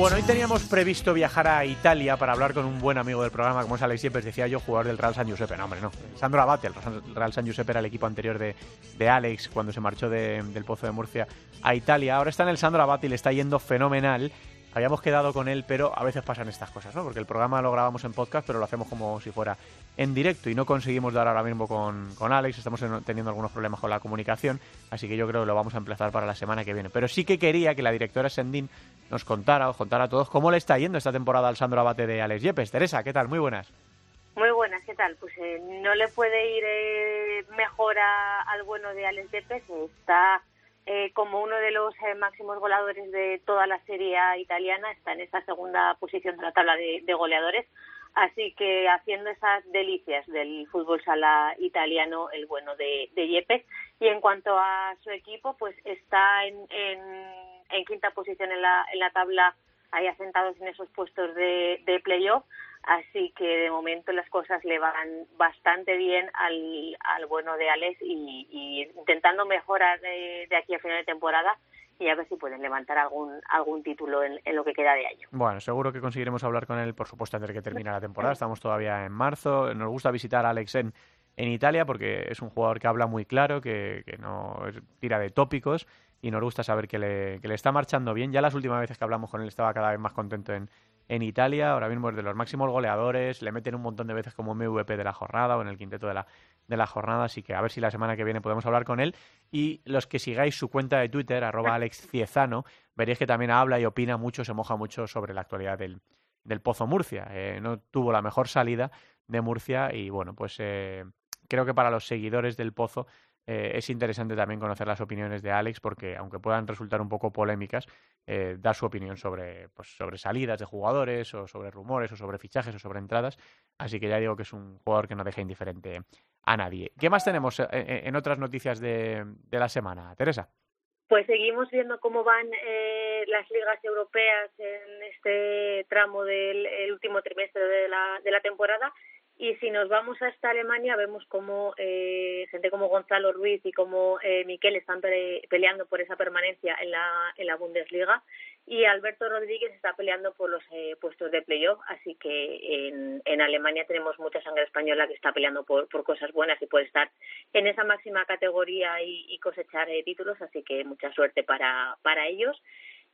Bueno, hoy teníamos previsto viajar a Italia para hablar con un buen amigo del programa, como es Alex Yepes, decía yo, jugador del Real San Giuseppe. No, hombre, no. Sandro Abate, el Real San Giuseppe era el equipo anterior de, de Alex cuando se marchó de- del Pozo de Murcia a Italia. Ahora está en el Sandro Abate y le está yendo fenomenal. habíamos quedado con él, pero a veces pasan estas cosas, ¿no? Porque el programa lo grabamos en podcast, pero lo hacemos como si fuera en directo y no conseguimos dar ahora mismo con, con Alex, estamos en- teniendo algunos problemas con la comunicación, así que yo creo que lo vamos a emplazar para la semana que viene. Pero sí que quería que la directora Sendín nos contara, os contara a todos cómo le está yendo esta temporada al Sandro Abate de Alex Yepes. Teresa, ¿qué tal? Muy buenas. Muy buenas, ¿qué tal? Pues eh, no le puede ir eh, mejor a- al bueno de Alex Yepes. Está eh, como uno de los eh, máximos goleadores de toda la Serie A italiana. Está en esta segunda posición de la tabla de goleadores. Así que haciendo esas delicias del fútbol sala italiano, el bueno de, de Yepes. Y en cuanto a su equipo, pues está en, en, quinta posición en la, en la tabla, ahí asentados en esos puestos de, de playoff. Así que de momento las cosas le van bastante bien al, al bueno de Alex y, y intentando mejorar de, de aquí a final de temporada y a ver si pueden levantar algún algún título en, en lo que queda de año. Bueno, seguro que conseguiremos hablar con él, por supuesto, antes de que termine la temporada. Estamos todavía en marzo. Nos gusta visitar a Alex en, en Italia porque es un jugador que habla muy claro, que, que no tira de tópicos y nos gusta saber que le, que le está marchando bien. Ya las últimas veces que hablamos con él estaba cada vez más contento en, en Italia. Ahora mismo es de los máximos goleadores. Le meten un montón de veces como MVP de la jornada o en el quinteto de la, de la jornada. Así que a ver si la semana que viene podemos hablar con él. Y los que sigáis su cuenta de Twitter, arroba Alex Ciezano, veréis que también habla y opina mucho, se moja mucho sobre la actualidad del, del Pozo Murcia. Eh, no tuvo la mejor salida de Murcia y bueno, pues eh, creo que para los seguidores del Pozo eh, es interesante también conocer las opiniones de Alex porque aunque puedan resultar un poco polémicas, eh, da su opinión sobre, pues, sobre salidas de jugadores o sobre rumores o sobre fichajes o sobre entradas. Así que ya digo que es un jugador que no deja indiferente a nadie. ¿Qué más tenemos eh, eh, en otras noticias de, la semana, Teresa? Pues seguimos viendo cómo van eh, las ligas europeas en este tramo del el último trimestre de la, de la temporada. Y si nos vamos hasta Alemania, vemos como eh, gente como Gonzalo Ruiz y como eh, Miquel están pe- peleando por esa permanencia en la, en la Bundesliga. Y Alberto Rodríguez está peleando por los eh, puestos de playoff. Así que en, en Alemania tenemos mucha sangre española que está peleando por, por cosas buenas y por estar en esa máxima categoría y, y cosechar eh, títulos, así que mucha suerte para, para ellos.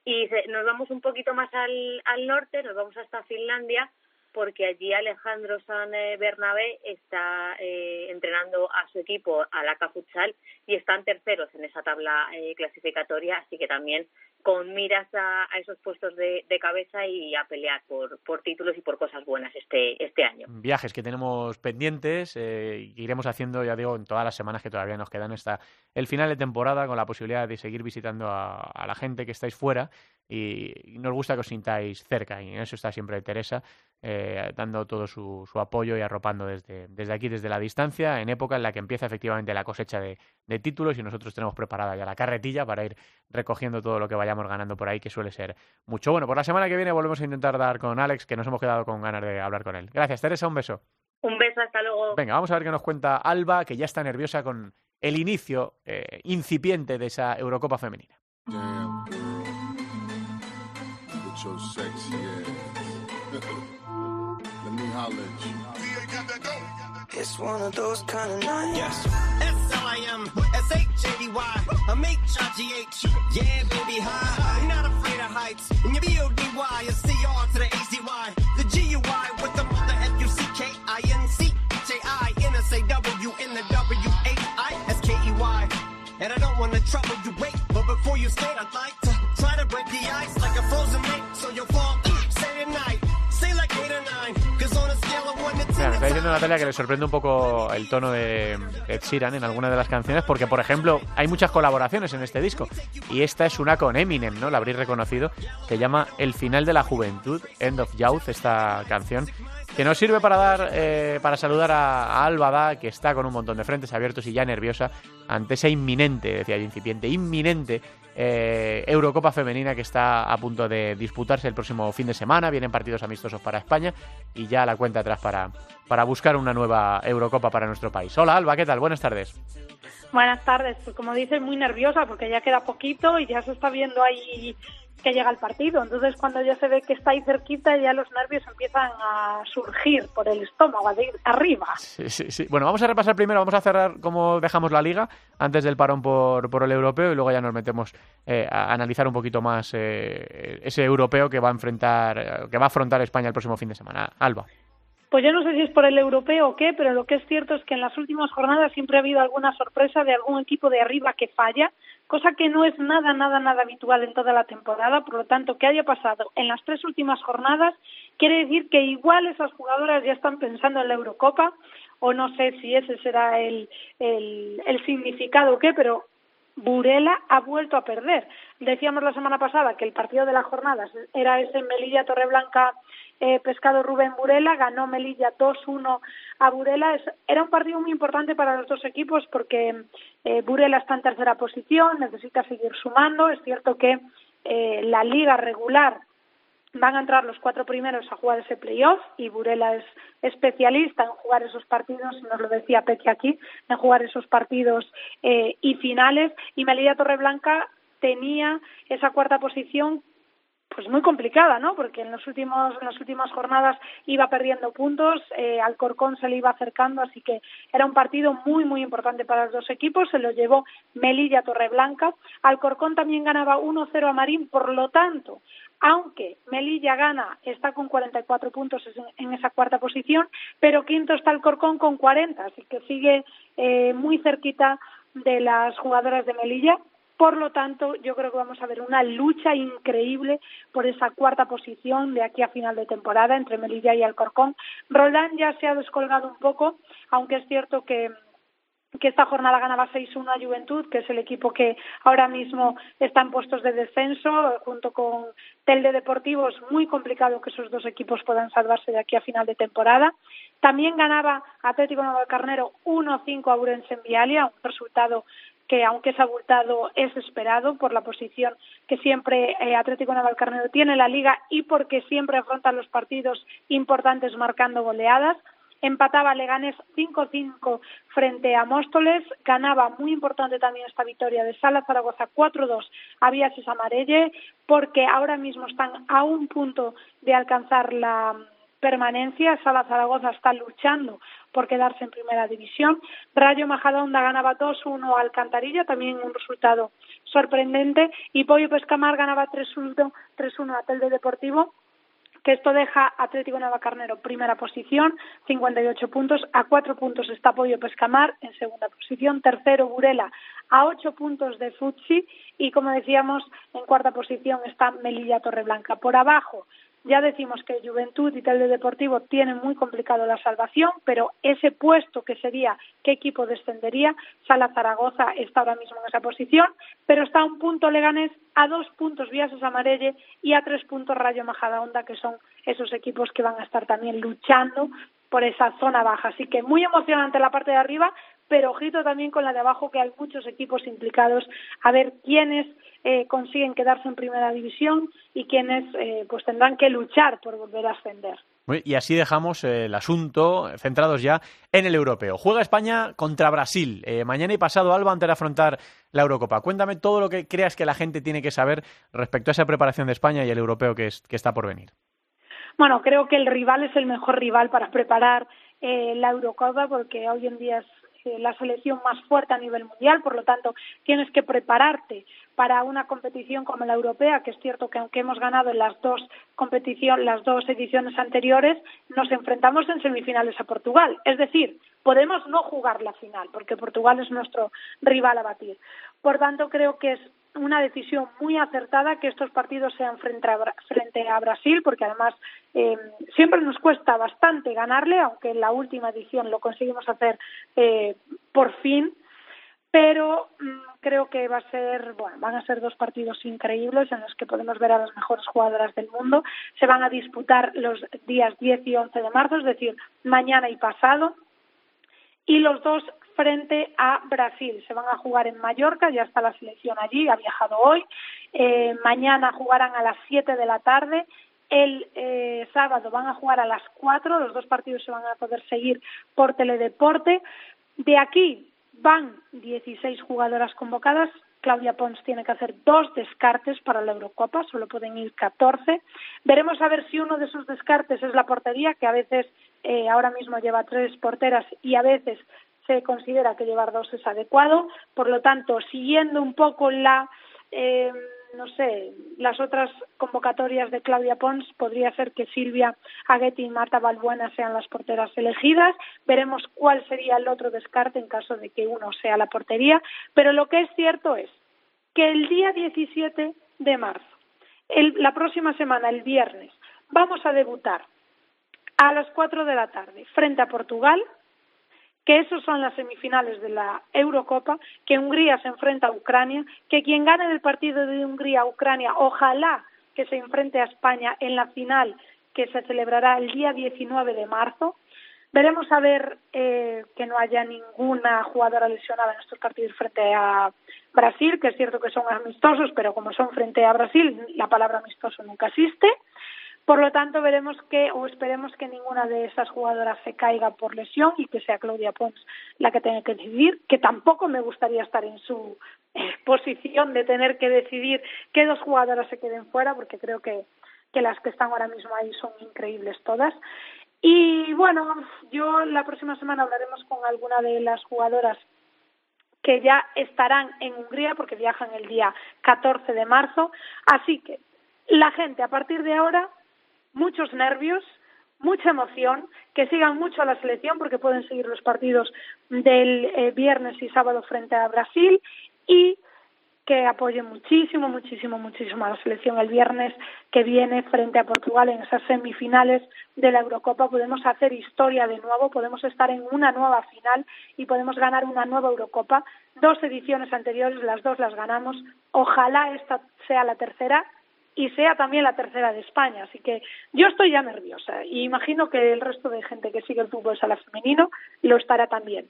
Y se- nos vamos un poquito más al, al norte, nos vamos hasta Finlandia, porque allí Alejandro San eh, Bernabé está eh, entrenando a su equipo, a la Futsal, y están terceros en esa tabla eh, clasificatoria, así que también con miras a, esos puestos de, cabeza y a pelear por, por títulos y por cosas buenas este, este año. viajes que tenemos pendientes eh, iremos haciendo, ya digo, en todas las semanas que todavía nos quedan hasta el final de temporada con la posibilidad de seguir visitando a la gente que estáis fuera y, nos gusta que os sintáis cerca y en eso está siempre Teresa eh, dando todo su, su apoyo y arropando desde, desde aquí, desde la distancia, en época en la que empieza efectivamente la cosecha de, de títulos y nosotros tenemos preparada ya la carretilla para ir recogiendo todo lo que vayamos ganando por ahí, que suele ser mucho. Bueno, por la semana que viene volvemos a intentar dar con Alex, que nos hemos quedado con ganas de hablar con él. Gracias, Teresa, un beso. Un beso, hasta luego. Venga, vamos a ver qué nos cuenta Alba, que ya está nerviosa con el inicio eh, incipiente de esa Eurocopa femenina. Damn. With your sexy ass. (laughs) Let me holler at you. It's one of those kind of nights. Yes. S-L-I-M, S-H-A-D-Y, I'm H-I-G-H. Yeah, baby, hi. I'm not afraid of heights. And your B-O-D-Y, you C-R to the A-C-Y. The G-U-I with the mother F-U-C-K-I-N-C. J-I-N-S-A-W in the W-H-I-S-K-E-Y. And I don't want to trouble you, wait. Diciendo Natalia que le sorprende un poco el tono de Ed Sheeran en alguna de las canciones, porque, por ejemplo, hay muchas colaboraciones en este disco. Y esta es una con Eminem, ¿no? La habréis reconocido. Se llama El final de la juventud, End of Youth, esta canción. Que nos sirve para dar, eh, para saludar a, a Alba Da, que está con un montón de frentes abiertos y ya nerviosa ante esa inminente, decía yo, incipiente, inminente eh, Eurocopa femenina que está a punto de disputarse el próximo fin de semana. Vienen partidos amistosos para España y ya la cuenta atrás para, para buscar una nueva Eurocopa para nuestro país. Hola Alba, ¿qué tal? Buenas tardes. Buenas tardes. Pues como dices, muy nerviosa porque ya queda poquito y ya se está viendo ahí que llega el partido. Entonces, cuando ya se ve que está ahí cerquita, ya los nervios empiezan a surgir por el estómago, de ir arriba. Sí, sí, sí. Bueno, vamos a repasar primero, vamos a cerrar cómo dejamos la liga antes del parón por, por el europeo y luego ya nos metemos eh, a analizar un poquito más eh, ese europeo que va a enfrentar, eh, que va a afrontar España el próximo fin de semana. Alba. Pues yo no sé si es por el europeo o qué, pero lo que es cierto es que en las últimas jornadas siempre ha habido alguna sorpresa de algún equipo de arriba que falla, cosa que no es nada, nada, nada habitual en toda la temporada. Por lo tanto, que haya pasado en las tres últimas jornadas quiere decir que igual esas jugadoras ya están pensando en la Eurocopa o no sé si ese será el, el, significado o qué, pero Burela ha vuelto a perder. Decíamos la semana pasada que el partido de la jornada era ese Melilla Torreblanca eh, Pescado Rubén Burela, ganó Melilla 2-1 a Burela. Es, era un partido muy importante para los dos equipos porque eh, Burela está en tercera posición, necesita seguir sumando. Es cierto que eh, la liga regular van a entrar los cuatro primeros a jugar ese playoff y Burela es especialista en jugar esos partidos, nos lo decía Peque aquí, en jugar esos partidos eh, y finales y Melilla Torreblanca tenía esa cuarta posición pues muy complicada, ¿no? Porque en los últimos en las últimas jornadas iba perdiendo puntos, eh, Alcorcón se le iba acercando, así que era un partido muy muy importante para los dos equipos. Se lo llevó Melilla Torreblanca. Alcorcón también ganaba 1-0 a Marín, por lo tanto, aunque Melilla gana, está con 44 puntos en, esa cuarta posición, pero quinto está Alcorcón con 40, así que sigue eh, muy cerquita de las jugadoras de Melilla por lo tanto, yo creo que vamos a ver una lucha increíble por esa cuarta posición de aquí a final de temporada entre Melilla y Alcorcón. Roland ya se ha descolgado un poco, aunque es cierto que que esta jornada ganaba 6-1 a Juventud, que es el equipo que ahora mismo está en puestos de descenso, junto con Telde Deportivo. Es muy complicado que esos dos equipos puedan salvarse de aquí a final de temporada. También ganaba Atlético Carnero 1-5 a Urense en Vialia, un resultado que aunque es abultado es esperado por la posición que siempre eh, Atlético Navalcarnero tiene en la liga y porque siempre afronta los partidos importantes marcando goleadas. Empataba Leganés 5-5 frente a Móstoles, ganaba muy importante también esta victoria de Sala Zaragoza 4-2 a Vías Amarelle, porque ahora mismo están a un punto de alcanzar la permanencia. Sala Zaragoza está luchando por quedarse en primera división. Rayo Majadahonda ganaba 2-1 a Alcantarilla, también un resultado sorprendente. Y Pollo Pescamar ganaba 3-1 a Telde Deportivo que esto deja Atlético Navacarnero primera posición, 58 puntos, a cuatro puntos está Pollo Pescamar en segunda posición, tercero Burela a ocho puntos de Futsi y como decíamos en cuarta posición está Melilla Torreblanca. Por abajo ya decimos que Juventud y Telde Deportivo tienen muy complicado la salvación, pero ese puesto que sería qué equipo descendería, Sala Zaragoza está ahora mismo en esa posición, pero está a un punto Leganés, a dos puntos Viases Amarelle y a tres puntos Rayo Majadahonda, que son esos equipos que van a estar también luchando por esa zona baja. Así que muy emocionante la parte de arriba, pero ojito también con la de abajo, que hay muchos equipos implicados a ver quiénes eh, consiguen quedarse en primera división y quienes eh, pues tendrán que luchar por volver a ascender. Y así dejamos eh, el asunto centrados ya en el europeo. Juega España contra Brasil mañana y pasado, Alba, antes de afrontar la Eurocopa. Cuéntame todo lo que creas que la gente tiene que saber respecto a esa preparación de España y el europeo que, que está por venir. Bueno, creo que el rival es el mejor rival para preparar la Eurocopa porque hoy en día es la selección más fuerte a nivel mundial, por lo tanto tienes que prepararte para una competición como la europea, que es cierto que aunque hemos ganado en las dos competiciones, las dos ediciones anteriores, nos enfrentamos en semifinales a Portugal. Es decir, podemos no jugar la final, porque Portugal es nuestro rival a batir. Por tanto, creo que es una decisión muy acertada que estos partidos sean frente a, frente a Brasil, porque además eh, siempre nos cuesta bastante ganarle, aunque en la última edición lo conseguimos hacer eh, por fin, pero mm, creo que va a ser, bueno, van a ser dos partidos increíbles en los que podemos ver a las mejores jugadoras del mundo. Se van a disputar los días 10 y 11 de marzo, es decir, mañana y pasado. Y los dos frente a Brasil. Se van a jugar en Mallorca, ya está la selección allí, ha viajado hoy. Eh, mañana jugarán a las 7 de la tarde. El eh, sábado van a jugar a las 4. Los dos partidos se van a poder seguir por teledeporte. De aquí van 16 jugadoras convocadas, Claudia Pons tiene que hacer dos descartes para la Eurocopa, solo pueden ir 14. Veremos a ver si uno de esos descartes es la portería, que a veces eh, ahora mismo lleva tres porteras y a veces se considera que llevar dos es adecuado. Por lo tanto, siguiendo un poco la eh, no sé, las otras convocatorias de Claudia Pons podría ser que Silvia Aguetti y Marta Balbuena sean las porteras elegidas. Veremos cuál sería el otro descarte en caso de que uno sea la portería. Pero lo que es cierto es que el día 17 de marzo, la próxima semana, el viernes, vamos a debutar a las 4 de la tarde frente a Portugal que esos son las semifinales de la Eurocopa, que Hungría se enfrenta a Ucrania, que quien gane el partido de Hungría a Ucrania, ojalá que se enfrente a España en la final que se celebrará el día 19 de marzo. Veremos a ver eh, que no haya ninguna jugadora lesionada en estos partidos frente a Brasil, que es cierto que son amistosos, pero como son frente a Brasil, la palabra amistoso nunca existe. Por lo tanto, veremos que, o esperemos que ninguna de esas jugadoras se caiga por lesión y que sea Claudia Pons la que tenga que decidir, que tampoco me gustaría estar en su eh, posición de tener que decidir que dos jugadoras se queden fuera, porque creo que, que las que están ahora mismo ahí son increíbles todas. Y bueno, yo la próxima semana hablaremos con alguna de las jugadoras que ya estarán en Hungría porque viajan el día 14 de marzo. Así que la gente a partir de ahora muchos nervios, mucha emoción, que sigan mucho a la selección porque pueden seguir los partidos del eh, viernes y sábado frente a Brasil y que apoyen muchísimo, muchísimo, muchísimo a la selección el viernes que viene frente a Portugal en esas semifinales de la Eurocopa. Podemos hacer historia de nuevo, podemos estar en una nueva final y podemos ganar una nueva Eurocopa. Dos ediciones anteriores, las dos las ganamos. Ojalá esta sea la tercera y sea también la tercera de España. Así que yo estoy ya nerviosa y imagino que el resto de gente que sigue el fútbol sala femenino lo estará también.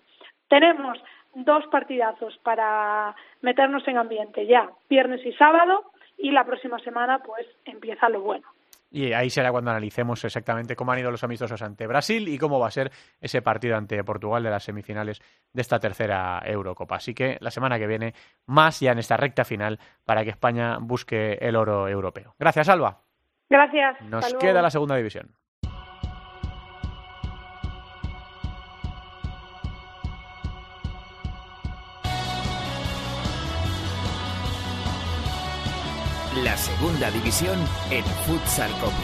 Tenemos dos partidazos para meternos en ambiente ya, viernes y sábado, y la próxima semana pues empieza lo bueno. Y ahí será cuando analicemos exactamente cómo han ido los amistosos ante Brasil y cómo va a ser ese partido ante Portugal de las semifinales de esta tercera Eurocopa. Así que la semana que viene, más ya en esta recta final para que España busque el oro europeo. Gracias, Alba. Gracias. Nos queda la segunda división. La segunda división en Futsal Cope.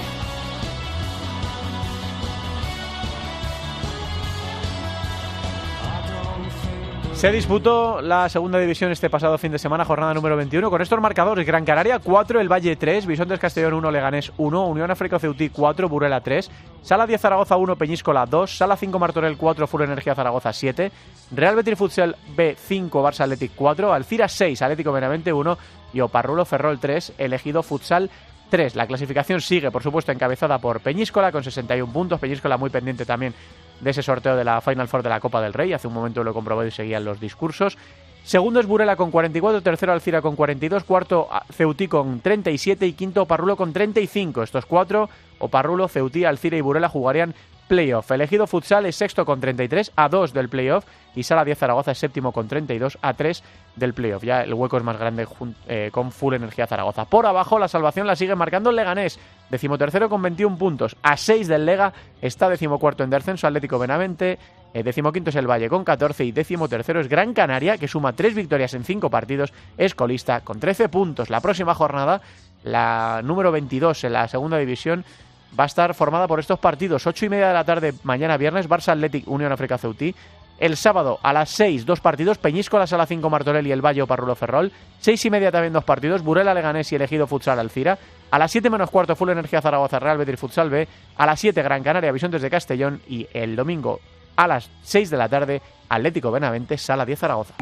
Se disputó la segunda división este pasado fin de semana, jornada número 21, con estos marcadores. Gran Canaria 4, El Valle 3, Bisontes Castellón 1, Leganés 1, Unión África Ceutí 4, Burela 3, Sala 10 Zaragoza 1, Peñíscola 2, Sala 5 Martorell 4, Full Energía Zaragoza 7, Real Betis Futsal B 5, Barça Athletic 4, Alcira 6, Atlético Benavente 1 y Oparrulo Ferrol 3, Elegido Futsal 3. La clasificación sigue, por supuesto, encabezada por Peñíscola con 61 puntos. Peñíscola muy pendiente también de ese sorteo de la Final Four de la Copa del Rey. Hace un momento lo comprobé y seguían los discursos. Segundo es Burela con 44, tercero Alcira con 42, cuarto Ceutí con 37 y quinto Oparrulo con 35. Estos cuatro, Oparrulo, Ceutí, Alcira y Burela jugarían playoff. Elegido Futsal es sexto con 33 a 2 del playoff y Sala 10 Zaragoza es séptimo con 32 a 3 del playoff. Ya el hueco es más grande eh, con Full Energía Zaragoza. Por abajo la salvación la sigue marcando el Leganés, decimotercero con 21 puntos, a 6 del Lega está decimocuarto en descenso Atlético Benavente, eh, decimoquinto es el Valle con 14 y décimo tercero es Gran Canaria, que suma tres victorias en cinco partidos, es colista con 13 puntos. La próxima jornada, la número 22 en la segunda división, va a estar formada por estos partidos. 8 y media de la tarde, mañana viernes, Barça Athletic, Unión África Ceutí. El sábado a las 6, dos partidos, Peñisco, la Sala 5, Martorell y el Valle, Parrulo Ferrol. 6 y media también dos partidos, Burela, Leganés y Elegido Futsal Alcira. A las 7 menos cuarto, Full Energía Zaragoza, Real Betis Futsal B. A las 7, Gran Canaria, Bisontes de Castellón. Y el domingo a las 6 de la tarde, Atlético Benavente, Sala 10 Zaragoza.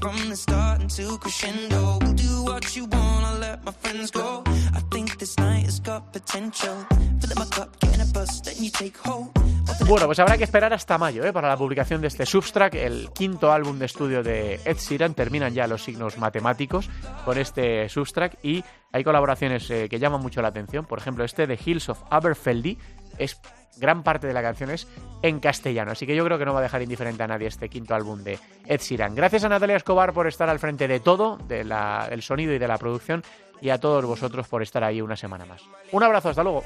From the start crescendo. We'll do what you want, let my friends go. I think this night has got potential. Fill up my cup, get in a then you take hold. Bueno, pues habrá que esperar hasta mayo ¿eh? para la publicación de este Substract, el quinto álbum de estudio de Ed Sheeran. Terminan ya los signos matemáticos con este Substract y hay colaboraciones eh, que llaman mucho la atención. Por ejemplo, este de Hills of Aberfeldy es gran parte de la canción es en castellano. Así que yo creo que no va a dejar indiferente a nadie este quinto álbum de Ed Sheeran. Gracias a Natalia Escobar por estar al frente de todo, del el sonido y de la producción, y a todos vosotros por estar ahí una semana más. Un abrazo, hasta luego.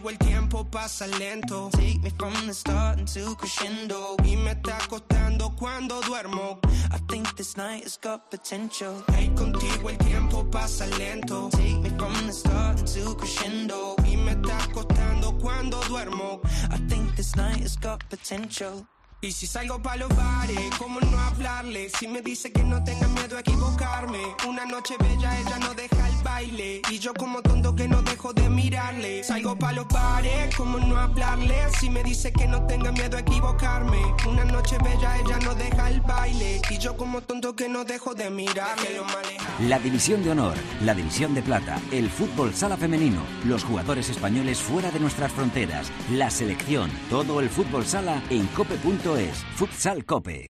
Contigo el tiempo pasa lento. Take me from the start until crescendo. Y me está costando cuando duermo. I think this night has got potential. Hey, contigo el tiempo pasa lento. Take me from the start until crescendo. Y me está costando cuando duermo. I think this night has got potential. Y si salgo pa' los bares, ¿cómo no hablarle? Si me dice que no tenga miedo a equivocarme. Una noche bella, ella no deja el baile. Y yo como tonto que no dejo de mirarle. Salgo pa' los bares, ¿cómo no hablarle? Si me dice que no tenga miedo a equivocarme. Una noche bella, ella no deja el baile. Y yo como tonto que no dejo de mirarle. Lo maneja. La división de honor, la división de plata, el fútbol sala femenino, los jugadores españoles fuera de nuestras fronteras, la selección, todo el fútbol sala en cope.es, futsal cope.